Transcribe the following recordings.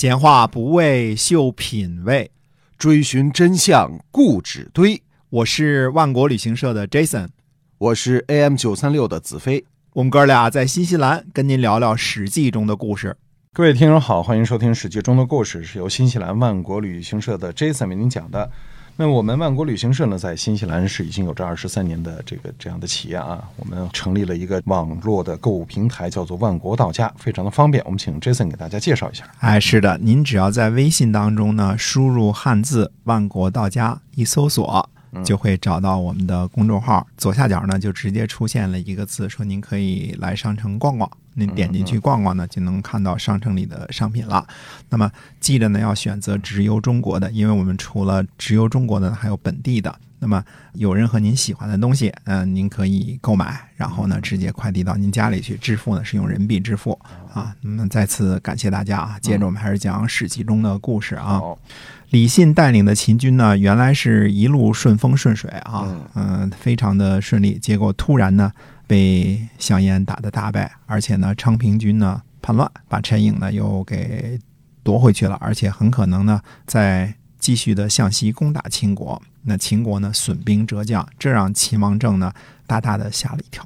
闲话不为秀品味，追寻真相固执堆。我是万国旅行社的 Jason，我是 AM 九三六的子飞。我们哥俩在新西兰跟您聊聊《史记》中的故事。各位听友好，欢迎收听《史记》中的故事，是由新西兰万国旅行社的 Jason 为您讲的。那我们万国旅行社呢，在新西兰是已经有这二十三年的这个这样的企业啊。我们成立了一个网络的购物平台，叫做万国到家，非常的方便。我们请 Jason 给大家介绍一下。哎，是的，您只要在微信当中呢，输入汉字“万国到家”，一搜索就会找到我们的公众号。左下角呢，就直接出现了一个字，说您可以来商城逛逛。您点进去逛逛呢，就能看到商城里的商品了。那么记着呢，要选择直邮中国的，因为我们除了直邮中国的，还有本地的。那么有任何您喜欢的东西，嗯，您可以购买，然后呢直接快递到您家里去。支付呢是用人民币支付啊。那么再次感谢大家啊。接着我们还是讲《史记》中的故事啊。李信带领的秦军呢，原来是一路顺风顺水啊，嗯，非常的顺利。结果突然呢。被项燕打得大败，而且呢，昌平君呢叛乱，把陈颖呢又给夺回去了，而且很可能呢再继续的向西攻打秦国。那秦国呢损兵折将，这让秦王政呢大大的吓了一跳，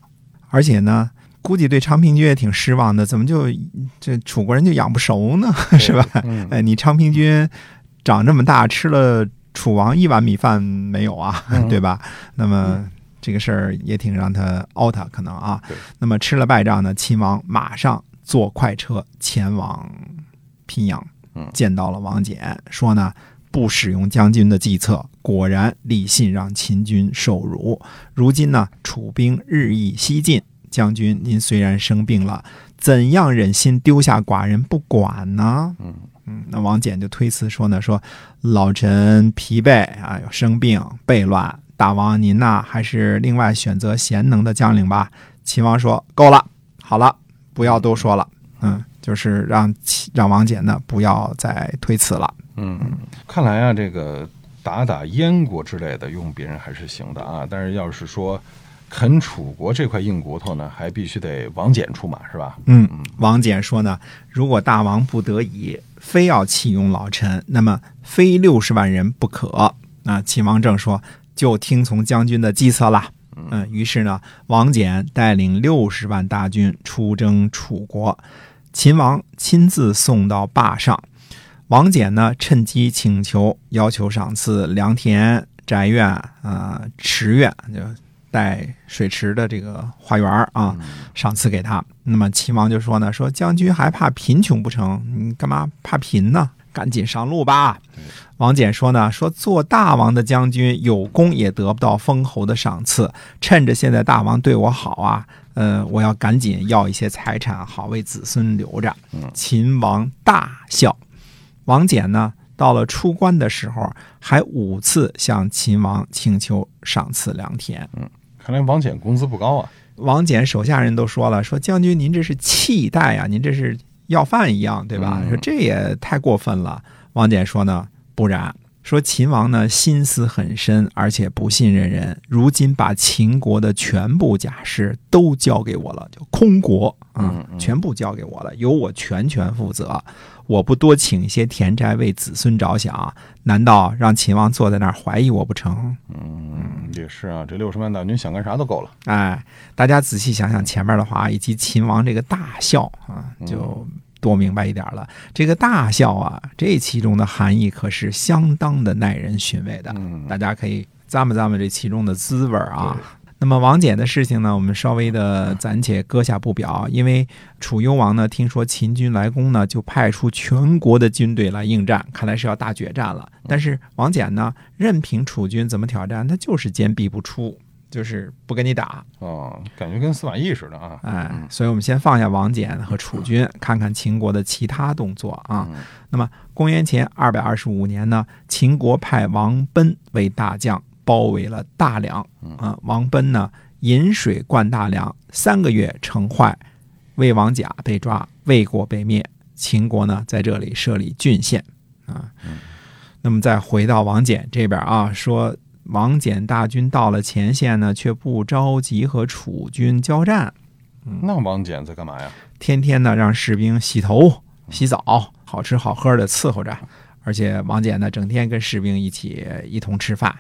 而且呢估计对昌平君也挺失望的，怎么就这楚国人就养不熟呢？是吧？哎，你昌平君长这么大，吃了楚王一碗米饭没有啊？对吧？那么。这个事儿也挺让他 out 可能啊。那么吃了败仗呢，秦王马上坐快车前往平阳，见到了王翦，说呢不使用将军的计策，果然李信让秦军受辱。如今呢楚兵日益西进，将军您虽然生病了，怎样忍心丢下寡人不管呢？嗯嗯，那王翦就推辞说呢，说老臣疲惫啊，生病悖乱。大王，您呐，还是另外选择贤能的将领吧。秦王说：“够了，好了，不要多说了。嗯，就是让让王翦呢不要再推辞了。嗯，看来啊，这个打打燕国之类的用别人还是行的啊，但是要是说啃楚国这块硬骨头呢，还必须得王翦出马，是吧？嗯，王翦说呢，如果大王不得已非要弃用老臣，那么非六十万人不可。那秦王政说。就听从将军的计策了。嗯，于是呢，王翦带领六十万大军出征楚国，秦王亲自送到霸上。王翦呢，趁机请求要求赏赐良田、宅院啊、池院，就带水池的这个花园啊，赏赐给他。那么秦王就说呢，说将军还怕贫穷不成？你干嘛怕贫呢？赶紧上路吧。王翦说呢，说做大王的将军有功也得不到封侯的赏赐，趁着现在大王对我好啊，呃，我要赶紧要一些财产，好为子孙留着。秦王大笑。王翦呢，到了出关的时候，还五次向秦王请求赏赐良田。嗯，看来王翦工资不高啊。王翦手下人都说了，说将军您这是弃待啊，您这是。要饭一样，对吧？说这也太过分了。王翦说呢，不然。说秦王呢心思很深，而且不信任人。如今把秦国的全部家事都交给我了，就空国啊，全部交给我了，由我全权负责。我不多请一些田宅为子孙着想，难道让秦王坐在那儿怀疑我不成？嗯，也是啊，这六十万大军想干啥都够了。哎，大家仔细想想前面的话，以及秦王这个大笑啊，就。多明白一点了，这个大笑啊，这其中的含义可是相当的耐人寻味的。嗯，大家可以咂摸咂摸这其中的滋味啊。那么王翦的事情呢，我们稍微的暂且搁下不表，因为楚幽王呢，听说秦军来攻呢，就派出全国的军队来应战，看来是要大决战了。但是王翦呢，任凭楚军怎么挑战，他就是坚壁不出。就是不跟你打哦，感觉跟司马懿似的啊！哎，所以我们先放下王翦和楚军，看看秦国的其他动作啊。那么，公元前二百二十五年呢，秦国派王贲为大将，包围了大梁。啊，王贲呢，引水灌大梁，三个月城坏，魏王甲被抓，魏国被灭。秦国呢，在这里设立郡县啊。那么，再回到王翦这边啊，说。王翦大军到了前线呢，却不着急和楚军交战。那王翦在干嘛呀？天天呢让士兵洗头、洗澡，好吃好喝的伺候着，而且王翦呢整天跟士兵一起一同吃饭。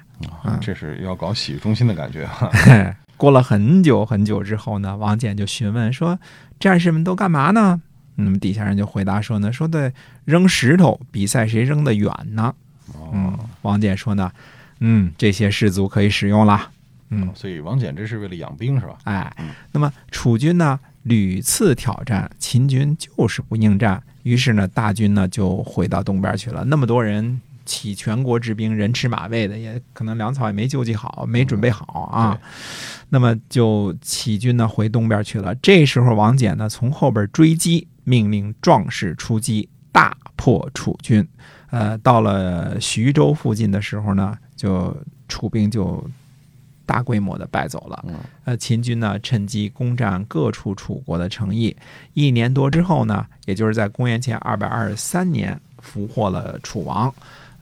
啊，这是要搞洗浴中心的感觉哈。过了很久很久之后呢，王翦就询问说：“战士们都干嘛呢？”那么底下人就回答说呢：“说的扔石头比赛谁扔得远呢。”嗯，王翦说呢：“嗯，这些士卒可以使用了。”嗯，所以王翦这是为了养兵是吧？哎，那么楚军呢屡次挑战秦军，就是不应战。于是呢，大军呢就回到东边去了。那么多人起全国之兵，人吃马喂的，也可能粮草也没救济好，没准备好啊。那么就起军呢回东边去了。这时候王翦呢从后边追击，命令壮士出击，大破楚军。呃，到了徐州附近的时候呢，就楚兵就大规模的败走了。呃，秦军呢趁机攻占各处楚国的城邑。一年多之后呢，也就是在公元前二百二十三年，俘获了楚王。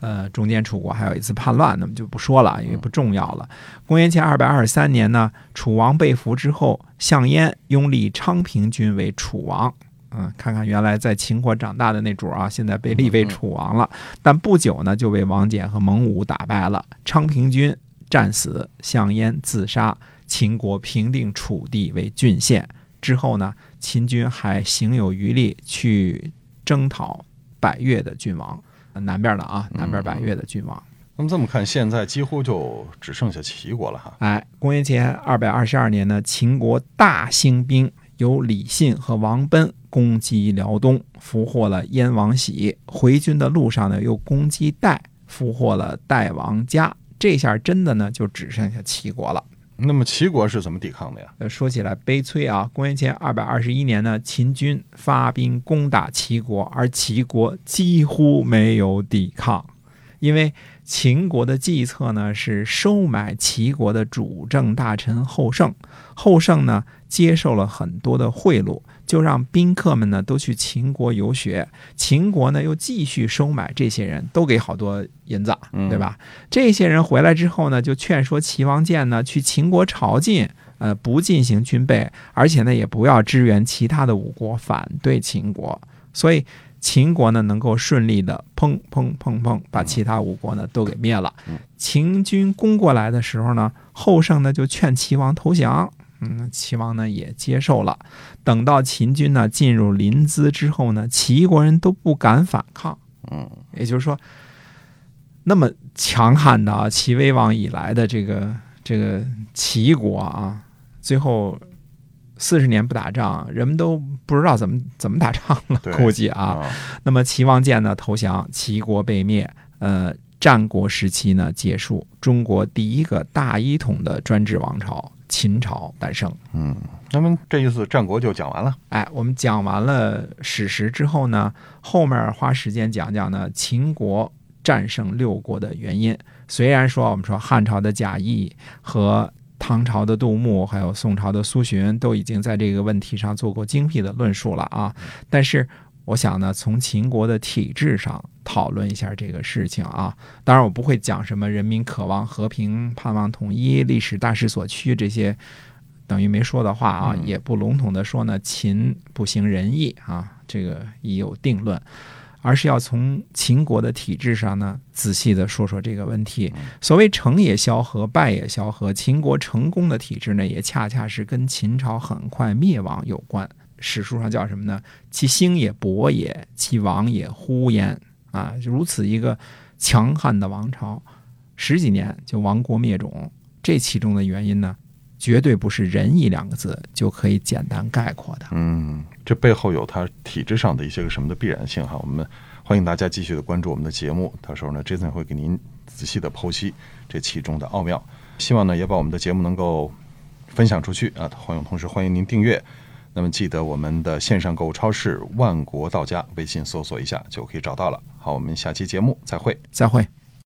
呃，中间楚国还有一次叛乱，那么就不说了，因为不重要了。公元前二百二十三年呢，楚王被俘之后，项燕拥立昌平君为楚王。嗯，看看原来在秦国长大的那主啊，现在被立为楚王了。但不久呢，就被王翦和蒙武打败了，昌平君战死，项燕自杀，秦国平定楚地为郡县。之后呢，秦军还行有余力去征讨百越的郡王。南边的啊，南边百越的郡王。那么这么看，现在几乎就只剩下齐国了哈。哎，公元前二百二十二年呢，秦国大兴兵，由李信和王贲攻击辽东，俘获了燕王喜。回军的路上呢，又攻击代，俘获了代王嘉。这下真的呢，就只剩下齐国了。那么齐国是怎么抵抗的呀？呃，说起来悲催啊！公元前二百二十一年呢，秦军发兵攻打齐国，而齐国几乎没有抵抗，因为秦国的计策呢是收买齐国的主政大臣后胜，后胜呢接受了很多的贿赂。就让宾客们呢都去秦国游学，秦国呢又继续收买这些人，都给好多银子，对吧？这些人回来之后呢，就劝说齐王建呢去秦国朝觐，呃，不进行军备，而且呢也不要支援其他的五国反对秦国，所以秦国呢能够顺利的砰砰砰砰把其他五国呢都给灭了。秦军攻过来的时候呢，后胜呢就劝齐王投降。嗯，齐王呢也接受了。等到秦军呢进入临淄之后呢，齐国人都不敢反抗。嗯，也就是说，那么强悍的啊，齐威王以来的这个这个齐国啊，最后四十年不打仗，人们都不知道怎么怎么打仗了，估计啊。那么齐王建呢投降，齐国被灭。呃，战国时期呢结束，中国第一个大一统的专制王朝。秦朝诞生，嗯，那么这一次战国就讲完了。哎，我们讲完了史实之后呢，后面花时间讲讲呢秦国战胜六国的原因。虽然说我们说汉朝的贾谊和唐朝的杜牧，还有宋朝的苏洵都已经在这个问题上做过精辟的论述了啊，但是。我想呢，从秦国的体制上讨论一下这个事情啊。当然，我不会讲什么人民渴望和平、盼望统一、历史大势所趋这些等于没说的话啊。也不笼统的说呢，秦不行仁义啊，这个已有定论，而是要从秦国的体制上呢，仔细的说说这个问题。所谓成也萧何，败也萧何，秦国成功的体制呢，也恰恰是跟秦朝很快灭亡有关。史书上叫什么呢？其兴也勃也，其亡也忽焉啊！如此一个强悍的王朝，十几年就亡国灭种，这其中的原因呢，绝对不是仁义两个字就可以简单概括的。嗯，这背后有它体制上的一些个什么的必然性哈。我们欢迎大家继续的关注我们的节目，到时候呢，Jason 会给您仔细的剖析这其中的奥妙。希望呢，也把我们的节目能够分享出去啊！欢迎，同时欢迎您订阅。那么记得我们的线上购物超市万国到家，微信搜索一下就可以找到了。好，我们下期节目再会，再会。